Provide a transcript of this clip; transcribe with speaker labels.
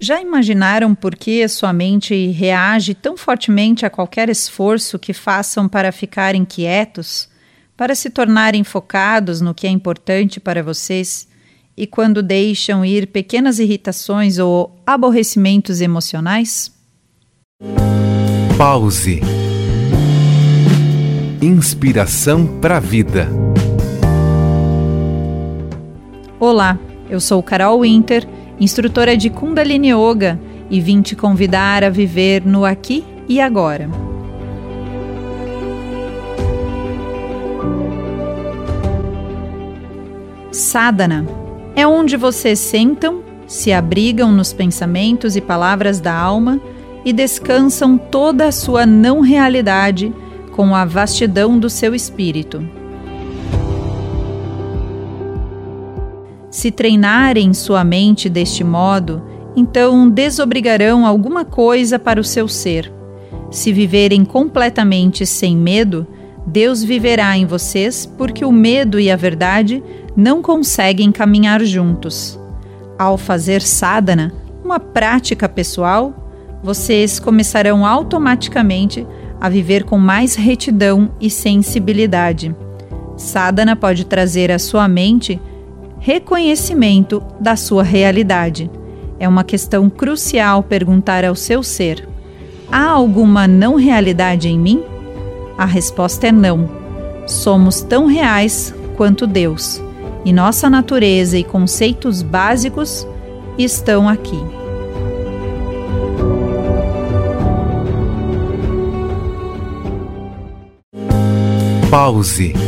Speaker 1: Já imaginaram por que sua mente reage tão fortemente a qualquer esforço que façam para ficarem quietos, para se tornarem focados no que é importante para vocês e quando deixam ir pequenas irritações ou aborrecimentos emocionais?
Speaker 2: Pause. Inspiração para a vida.
Speaker 1: Olá, eu sou Carol Winter instrutora de Kundalini Yoga, e vim te convidar a viver no aqui e agora. Sadhana é onde vocês sentam, se abrigam nos pensamentos e palavras da alma e descansam toda a sua não realidade com a vastidão do seu espírito. Se treinarem sua mente deste modo, então desobrigarão alguma coisa para o seu ser. Se viverem completamente sem medo, Deus viverá em vocês, porque o medo e a verdade não conseguem caminhar juntos. Ao fazer sadhana, uma prática pessoal, vocês começarão automaticamente a viver com mais retidão e sensibilidade. Sadhana pode trazer à sua mente reconhecimento da sua realidade. É uma questão crucial perguntar ao seu ser: há alguma não realidade em mim? A resposta é não. Somos tão reais quanto Deus, e nossa natureza e conceitos básicos estão aqui.
Speaker 2: Pause